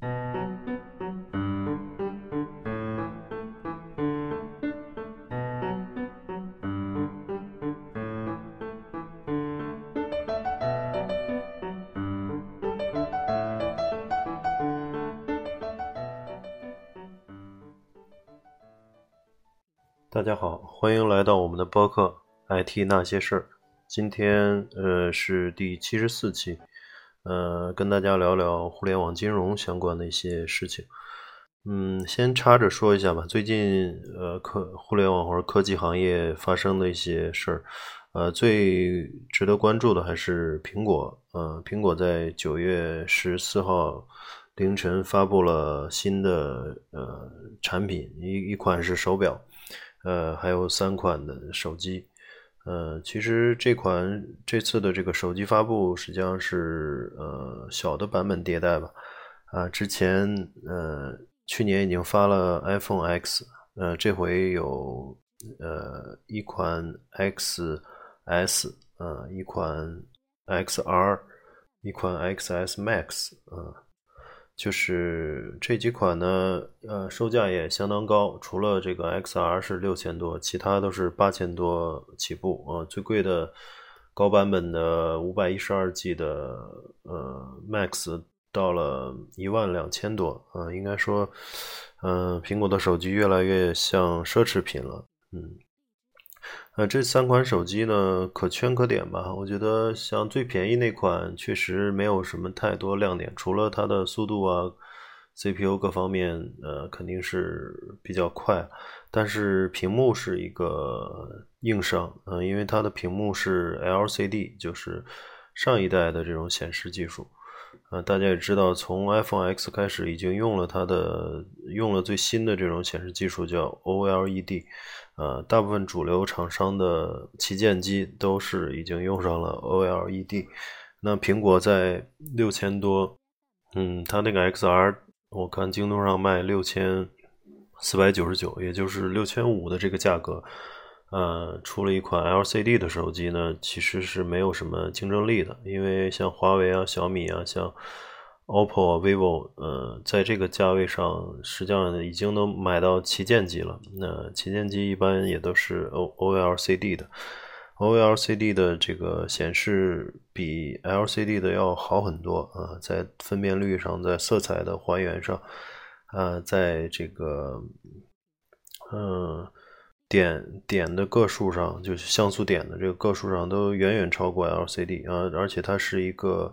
大家好，欢迎来到我们的播客《IT 那些事儿》。今天呃是第七十四期，呃跟大家聊聊互联网金融相关的一些事情。嗯，先插着说一下吧，最近呃科互联网或者科技行业发生的一些事儿，呃最值得关注的还是苹果。呃，苹果在九月十四号凌晨发布了新的呃产品，一一款是手表。呃，还有三款的手机，呃，其实这款这次的这个手机发布实际上是呃小的版本迭代吧，啊，之前呃去年已经发了 iPhone X，呃，这回有呃一款 XS，呃，一款 XR，一款 XS Max，啊。就是这几款呢，呃，售价也相当高，除了这个 XR 是六千多，其他都是八千多起步啊。最贵的高版本的五百一十二 G 的呃 Max 到了一万两千多啊。应该说，嗯，苹果的手机越来越像奢侈品了，嗯。呃，这三款手机呢，可圈可点吧。我觉得像最便宜那款，确实没有什么太多亮点，除了它的速度啊、CPU 各方面，呃，肯定是比较快。但是屏幕是一个硬伤，嗯，因为它的屏幕是 LCD，就是上一代的这种显示技术。呃，大家也知道，从 iPhone X 开始，已经用了它的用了最新的这种显示技术，叫 OLED。呃，大部分主流厂商的旗舰机都是已经用上了 OLED。那苹果在六千多，嗯，它那个 XR，我看京东上卖六千四百九十九，也就是六千五的这个价格。呃，出了一款 LCD 的手机呢，其实是没有什么竞争力的，因为像华为啊、小米啊、像 OPPO、啊 vivo，呃，在这个价位上，实际上已经能买到旗舰机了。那旗舰机一般也都是 O OLCD 的，OLCD 的这个显示比 LCD 的要好很多啊，在分辨率上，在色彩的还原上，啊，在这个，嗯。点点的个数上，就是像素点的这个个数上，都远远超过 LCD 啊，而且它是一个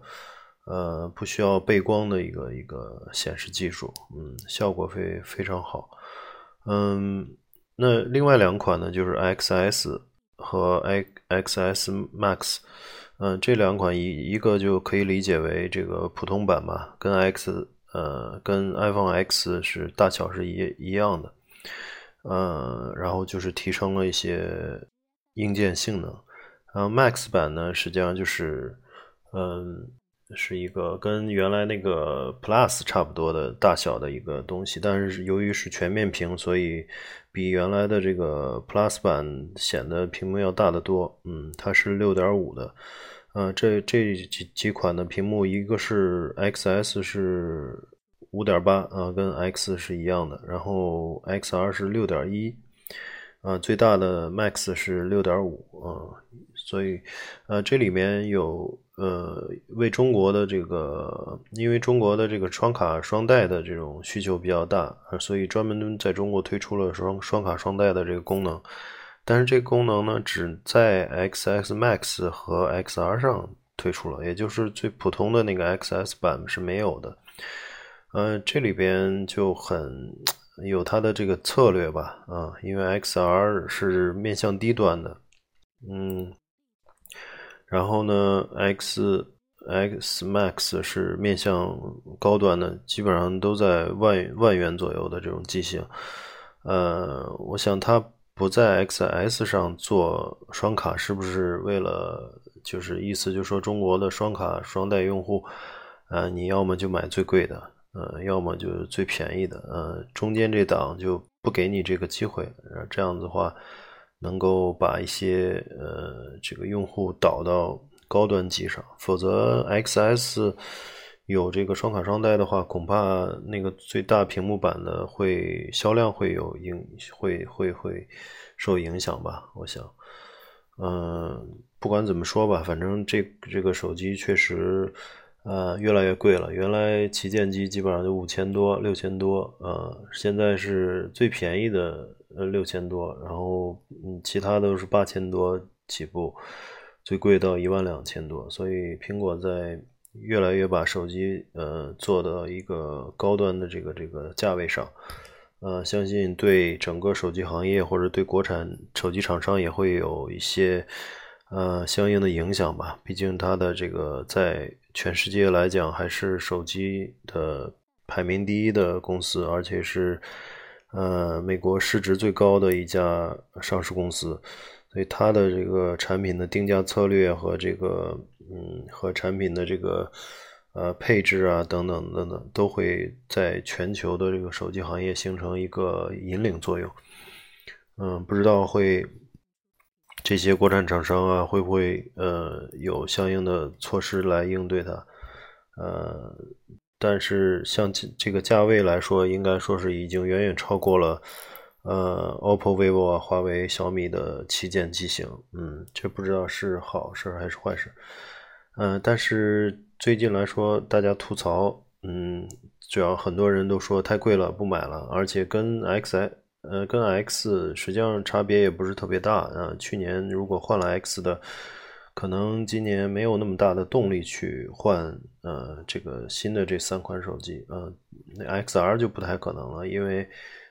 呃不需要背光的一个一个显示技术，嗯，效果非非常好，嗯，那另外两款呢，就是 XS 和 XS Max，嗯，这两款一一个就可以理解为这个普通版吧，跟 X 呃跟 iPhone X 是大小是一一样的。呃，然后就是提升了一些硬件性能。然后 Max 版呢，实际上就是，嗯，是一个跟原来那个 Plus 差不多的大小的一个东西，但是由于是全面屏，所以比原来的这个 Plus 版显得屏幕要大得多。嗯，它是六点五的。呃，这这几几款的屏幕，一个是 XS 是。五点八啊，跟 X 是一样的，然后 XR 是六点一，啊，最大的 Max 是六点五啊，所以呃，这里面有呃，为中国的这个，因为中国的这个双卡双待的这种需求比较大，所以专门在中国推出了双双卡双待的这个功能，但是这个功能呢，只在 XS Max 和 XR 上推出了，也就是最普通的那个 XS 版是没有的。呃，这里边就很有它的这个策略吧，啊，因为 XR 是面向低端的，嗯，然后呢，X X Max 是面向高端的，基本上都在万万元左右的这种机型，呃，我想它不在 XS 上做双卡，是不是为了就是意思就是说中国的双卡双待用户，啊，你要么就买最贵的。呃，要么就是最便宜的，呃，中间这档就不给你这个机会，这样子的话，能够把一些呃这个用户导到高端机上，否则 XS 有这个双卡双待的话，恐怕那个最大屏幕版的会销量会有影，会会会受影响吧？我想，嗯，不管怎么说吧，反正这这个手机确实，呃，越来越贵了。原来旗舰机基本上就五千多、六千多，呃，现在是最便宜的呃六千多，然后嗯，其他都是八千多起步，最贵到一万两千多。所以苹果在越来越把手机呃做到一个高端的这个这个价位上，呃，相信对整个手机行业或者对国产手机厂商也会有一些呃相应的影响吧。毕竟它的这个在全世界来讲还是手机的排名第一的公司，而且是呃美国市值最高的一家上市公司。所以它的这个产品的定价策略和这个，嗯，和产品的这个，呃，配置啊，等等等等，都会在全球的这个手机行业形成一个引领作用。嗯，不知道会这些国产厂商啊，会不会呃有相应的措施来应对它？呃，但是像这个价位来说，应该说是已经远远超过了。呃，OPPO、vivo 啊，华为、小米的旗舰机型，嗯，这不知道是好事还是坏事。嗯，但是最近来说，大家吐槽，嗯，主要很多人都说太贵了，不买了。而且跟 X，呃，跟 X 实际上差别也不是特别大啊。去年如果换了 X 的，可能今年没有那么大的动力去换，呃，这个新的这三款手机，呃，那 XR 就不太可能了，因为。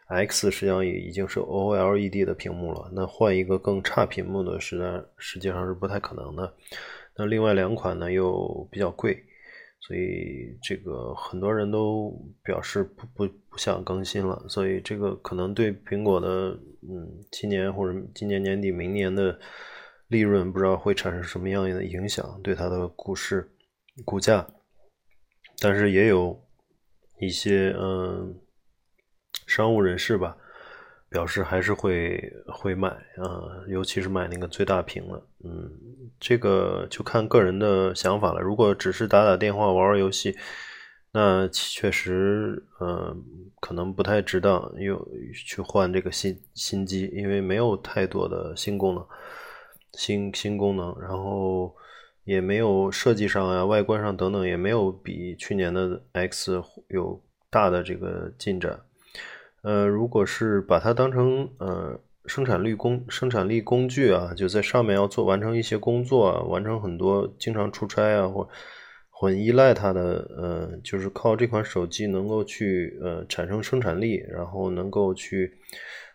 X 实际上也已经是 OLED 的屏幕了，那换一个更差屏幕的，实在实际上是不太可能的。那另外两款呢又比较贵，所以这个很多人都表示不不不想更新了。所以这个可能对苹果的嗯今年或者今年年底、明年的利润不知道会产生什么样的影响，对它的股市股价。但是也有一些嗯。商务人士吧，表示还是会会买啊，尤其是买那个最大屏的，嗯，这个就看个人的想法了。如果只是打打电话、玩玩游戏，那确实，嗯，可能不太值当又去换这个新新机，因为没有太多的新功能、新新功能，然后也没有设计上呀、外观上等等，也没有比去年的 X 有大的这个进展。呃，如果是把它当成呃生产力工生产力工具啊，就在上面要做完成一些工作啊，完成很多经常出差啊，或很依赖它的呃，就是靠这款手机能够去呃产生生产力，然后能够去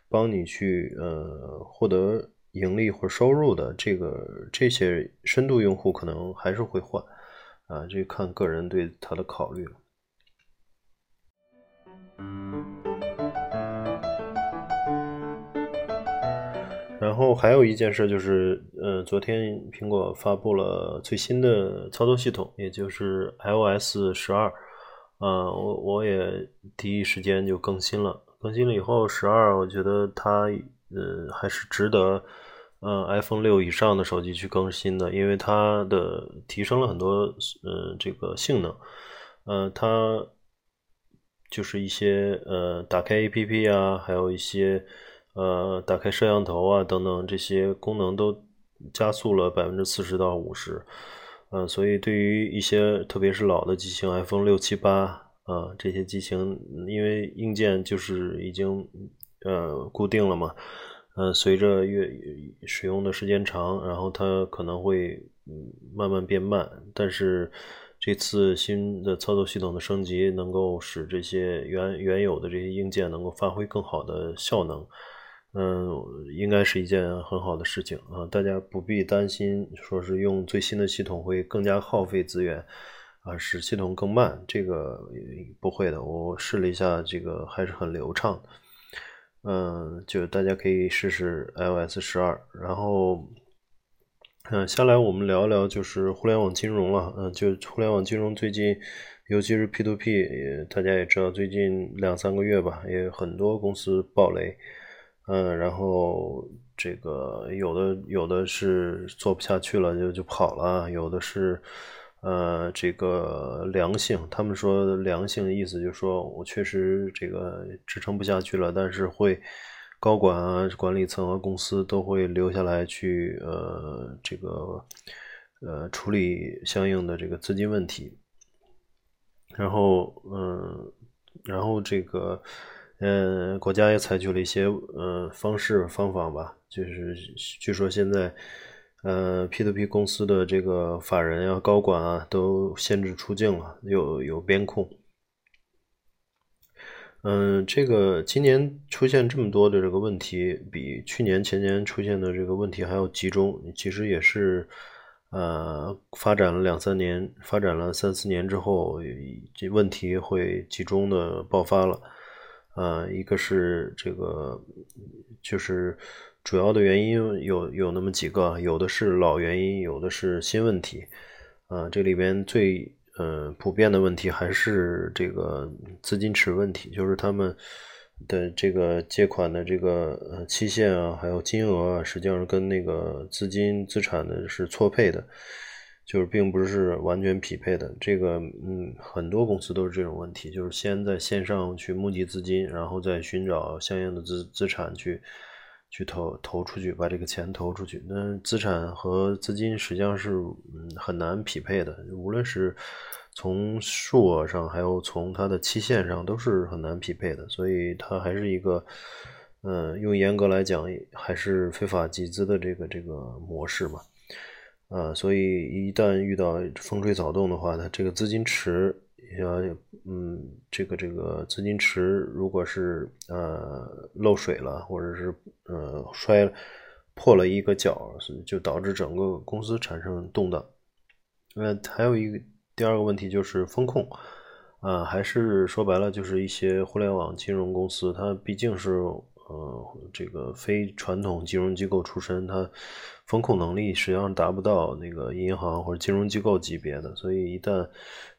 帮你去呃获得盈利或收入的这个这些深度用户可能还是会换啊，这看个人对它的考虑了。然后还有一件事就是，呃，昨天苹果发布了最新的操作系统，也就是 iOS 十二，呃，我我也第一时间就更新了。更新了以后，十二我觉得它，呃，还是值得，呃，iPhone 六以上的手机去更新的，因为它的提升了很多，呃，这个性能，呃，它就是一些，呃，打开 APP 啊，还有一些。呃，打开摄像头啊，等等这些功能都加速了百分之四十到五十，呃，所以对于一些特别是老的机型，iPhone 六七八啊这些机型，因为硬件就是已经呃固定了嘛，呃，随着越使用的时间长，然后它可能会慢慢变慢，但是这次新的操作系统的升级，能够使这些原原有的这些硬件能够发挥更好的效能。嗯，应该是一件很好的事情啊，大家不必担心，说是用最新的系统会更加耗费资源啊，使系统更慢，这个不会的。我试了一下，这个还是很流畅。嗯，就大家可以试试 iOS 十二。然后，嗯，下来我们聊聊就是互联网金融了。嗯，就互联网金融最近，尤其是 P to P，大家也知道，最近两三个月吧，也有很多公司爆雷。嗯，然后这个有的有的是做不下去了就就跑了，有的是呃，这个良性，他们说良性的意思就是说我确实这个支撑不下去了，但是会高管啊、管理层啊、公司都会留下来去呃这个呃处理相应的这个资金问题，然后嗯，然后这个嗯国家也采取了一些呃方式方法吧，就是据说现在。呃，P2P 公司的这个法人啊、高管啊，都限制出境了，有有边控。嗯，这个今年出现这么多的这个问题，比去年前年出现的这个问题还要集中。其实也是，呃，发展了两三年，发展了三四年之后，这问题会集中的爆发了。呃，一个是这个，就是。主要的原因有有那么几个，有的是老原因，有的是新问题。啊，这里边最呃普遍的问题还是这个资金池问题，就是他们的这个借款的这个呃期限啊，还有金额啊，实际上跟那个资金资产的是错配的，就是并不是完全匹配的。这个嗯，很多公司都是这种问题，就是先在线上去募集资金，然后再寻找相应的资资产去。去投投出去，把这个钱投出去。那资产和资金实际上是嗯很难匹配的，无论是从数额上，还有从它的期限上，都是很难匹配的。所以它还是一个，嗯，用严格来讲，还是非法集资的这个这个模式嘛。啊，所以一旦遇到风吹草动的话，它这个资金池。要嗯，这个这个资金池如果是呃漏水了，或者是呃摔破了一个角，就导致整个公司产生动荡。那还有一个第二个问题就是风控啊，还是说白了就是一些互联网金融公司，它毕竟是呃这个非传统金融机构出身，它风控能力实际上达不到那个银行或者金融机构级别的，所以一旦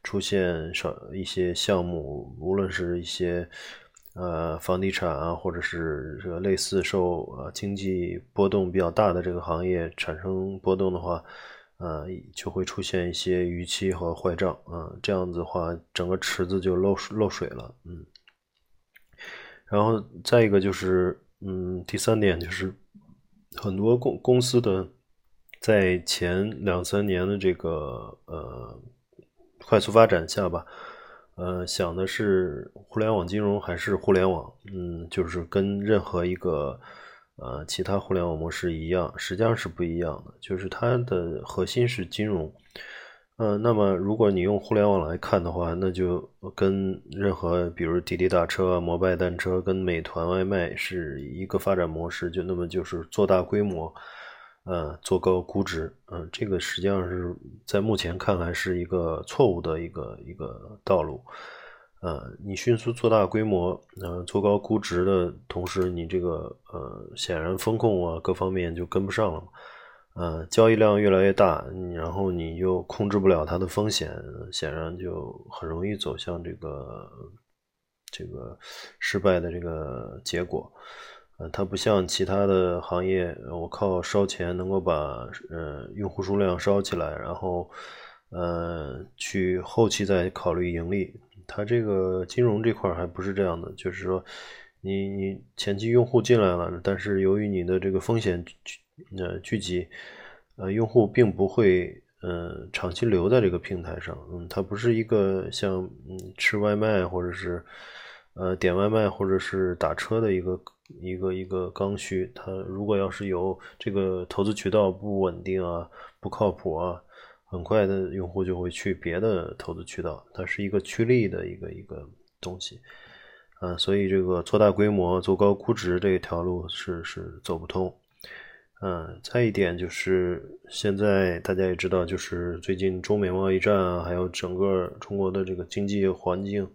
出现少一些项目，无论是一些呃房地产啊，或者是这个类似受呃经济波动比较大的这个行业产生波动的话，呃就会出现一些逾期和坏账啊，这样子的话，整个池子就漏漏水了，嗯。然后再一个就是，嗯，第三点就是很多公公司的在前两三年的这个呃。快速发展下吧，呃，想的是互联网金融还是互联网？嗯，就是跟任何一个呃其他互联网模式一样，实际上是不一样的。就是它的核心是金融，嗯，那么如果你用互联网来看的话，那就跟任何比如滴滴打车、摩拜单车跟美团外卖是一个发展模式，就那么就是做大规模。呃，做高估值，嗯，这个实际上是在目前看来是一个错误的一个一个道路，呃，你迅速做大规模，呃，做高估值的同时，你这个呃，显然风控啊各方面就跟不上了，呃，交易量越来越大，然后你又控制不了它的风险，显然就很容易走向这个这个失败的这个结果。呃它不像其他的行业，我靠烧钱能够把呃用户数量烧起来，然后呃去后期再考虑盈利。它这个金融这块还不是这样的，就是说你你前期用户进来了，但是由于你的这个风险呃聚集，呃用户并不会呃长期留在这个平台上。嗯，它不是一个像嗯吃外卖或者是呃点外卖或者是打车的一个。一个一个刚需，它如果要是有这个投资渠道不稳定啊、不靠谱啊，很快的用户就会去别的投资渠道，它是一个趋利的一个一个东西，啊，所以这个做大规模、做高估值这条路是是走不通，嗯，再一点就是现在大家也知道，就是最近中美贸易战啊，还有整个中国的这个经济环境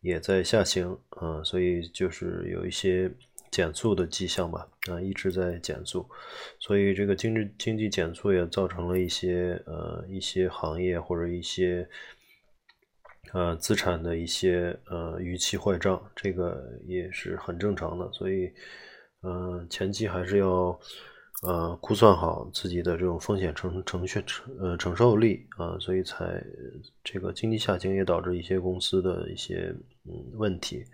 也在下行，啊，所以就是有一些。减速的迹象吧，啊，一直在减速，所以这个经济经济减速也造成了一些呃一些行业或者一些呃资产的一些呃逾期坏账，这个也是很正常的，所以嗯前期还是要呃估算好自己的这种风险承承承呃承受力啊，所以才这个经济下行也导致一些公司的一些嗯问题。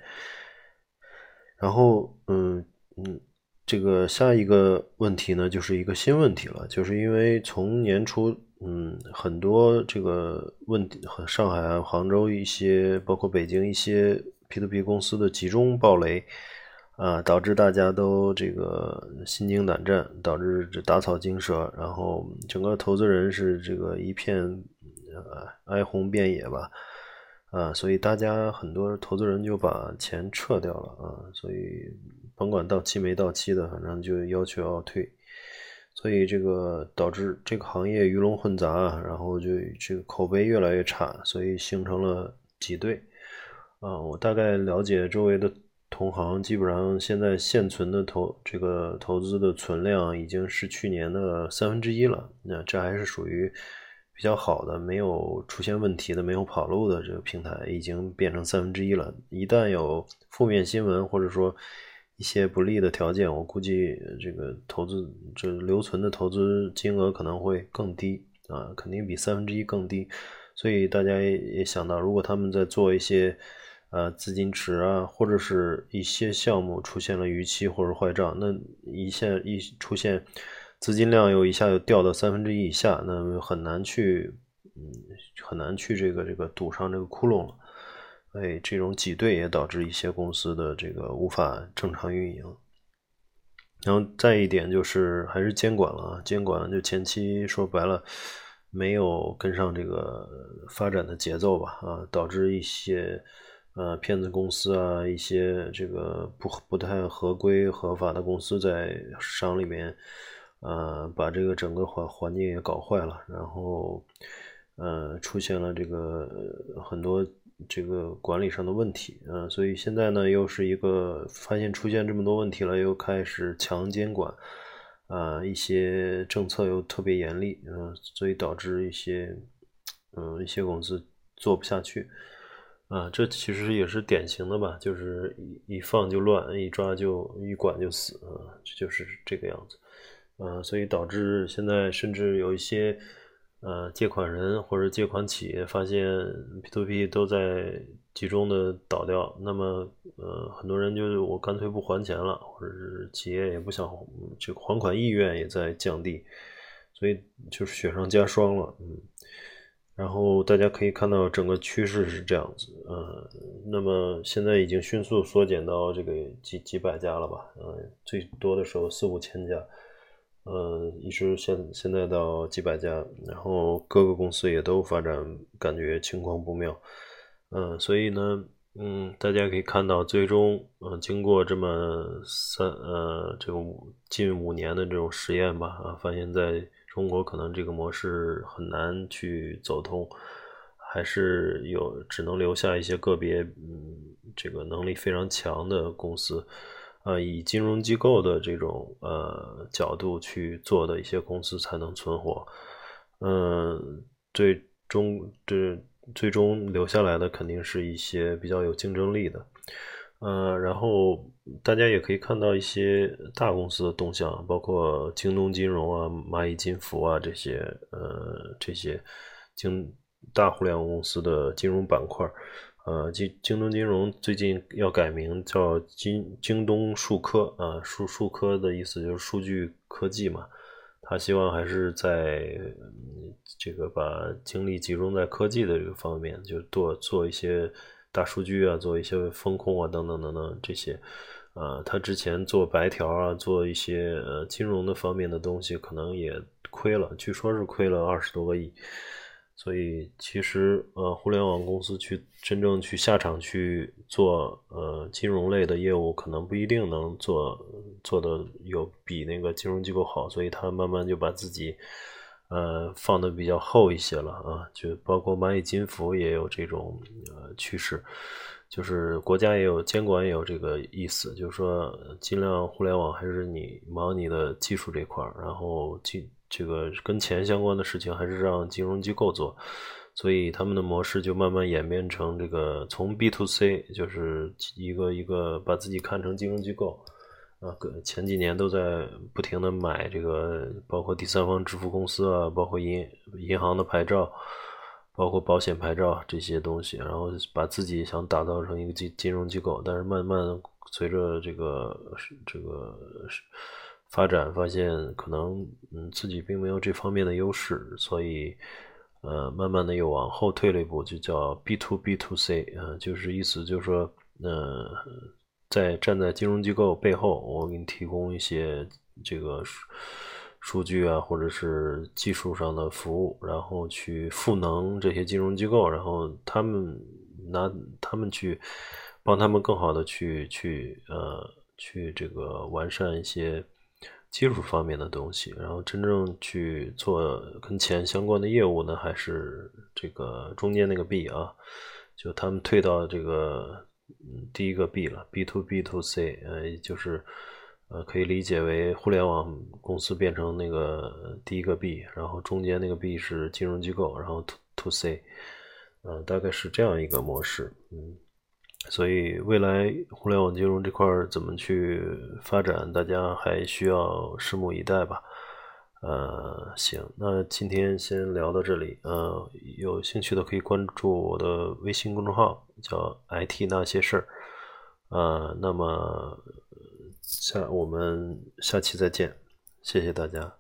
然后嗯嗯，这个下一个问题呢，就是一个新问题了，就是因为从年初嗯很多这个问题和上海啊、杭州一些，包括北京一些 P to P 公司的集中暴雷。啊，导致大家都这个心惊胆战，导致这打草惊蛇，然后整个投资人是这个一片呃哀鸿遍野吧，啊，所以大家很多投资人就把钱撤掉了啊，所以甭管到期没到期的，反正就要求要退，所以这个导致这个行业鱼龙混杂，然后就这个口碑越来越差，所以形成了挤兑，啊，我大概了解周围的。同行基本上现在现存的投这个投资的存量已经是去年的三分之一了，那这还是属于比较好的，没有出现问题的，没有跑路的这个平台已经变成三分之一了。一旦有负面新闻或者说一些不利的条件，我估计这个投资这留存的投资金额可能会更低啊，肯定比三分之一更低。所以大家也想到，如果他们在做一些。呃，资金池啊，或者是一些项目出现了逾期或者坏账，那一下一出现资金量又一下又掉到三分之一以下，那很难去，嗯，很难去这个这个堵上这个窟窿了。哎，这种挤兑也导致一些公司的这个无法正常运营。然后再一点就是还是监管了，监管就前期说白了没有跟上这个发展的节奏吧，啊，导致一些。呃，骗子公司啊，一些这个不不太合规合法的公司在商里面，呃，把这个整个环环境也搞坏了，然后，呃，出现了这个很多这个管理上的问题，嗯，所以现在呢，又是一个发现出现这么多问题了，又开始强监管，啊，一些政策又特别严厉，嗯，所以导致一些，嗯，一些公司做不下去。啊，这其实也是典型的吧，就是一一放就乱，一抓就一管就死啊，这就是这个样子，啊，所以导致现在甚至有一些呃借款人或者借款企业发现 P to P 都在集中的倒掉，那么呃很多人就是我干脆不还钱了，或者是企业也不想这个还款意愿也在降低，所以就是雪上加霜了，嗯。然后大家可以看到整个趋势是这样子，呃，那么现在已经迅速缩减到这个几几百家了吧，呃，最多的时候四五千家，呃，一直现现在到几百家，然后各个公司也都发展感觉情况不妙，嗯，所以呢，嗯，大家可以看到，最终，嗯，经过这么三呃这个近五年的这种实验吧，啊，发现在。中国可能这个模式很难去走通，还是有只能留下一些个别，嗯，这个能力非常强的公司，呃，以金融机构的这种呃角度去做的一些公司才能存活，嗯，最终这最终留下来的肯定是一些比较有竞争力的。呃，然后大家也可以看到一些大公司的动向，包括京东金融啊、蚂蚁金服啊这些，呃，这些京大互联网公司的金融板块。呃，京京东金融最近要改名叫京京东数科啊，数数科的意思就是数据科技嘛。他希望还是在这个把精力集中在科技的这个方面，就多做一些。大数据啊，做一些风控啊，等等等等这些，呃，他之前做白条啊，做一些呃金融的方面的东西，可能也亏了，据说是亏了二十多个亿。所以其实呃，互联网公司去真正去下场去做呃金融类的业务，可能不一定能做做的有比那个金融机构好，所以他慢慢就把自己。呃，放的比较厚一些了啊，就包括蚂蚁金服也有这种呃趋势，就是国家也有监管也有这个意思，就是说尽量互联网还是你忙你的技术这块儿，然后金这个跟钱相关的事情还是让金融机构做，所以他们的模式就慢慢演变成这个从 B to C，就是一个一个把自己看成金融机构。啊，前几年都在不停的买这个，包括第三方支付公司啊，包括银银行的牌照，包括保险牌照这些东西，然后把自己想打造成一个金金融机构，但是慢慢随着这个这个发展，发现可能嗯自己并没有这方面的优势，所以。呃，慢慢的又往后退了一步，就叫 B to B to C 啊，就是意思就是说，呃，在站在金融机构背后，我给你提供一些这个数据啊，或者是技术上的服务，然后去赋能这些金融机构，然后他们拿他们去帮他们更好的去去呃去这个完善一些。技术方面的东西，然后真正去做跟钱相关的业务呢，还是这个中间那个 B 啊，就他们退到这个第一个 B 了，B to B to C，呃，就是呃可以理解为互联网公司变成那个第一个 B，然后中间那个 B 是金融机构，然后 to to C，呃，大概是这样一个模式，嗯。所以，未来互联网金融这块怎么去发展，大家还需要拭目以待吧。呃，行，那今天先聊到这里。呃，有兴趣的可以关注我的微信公众号，叫 “IT 那些事儿”。呃，那么下我们下期再见，谢谢大家。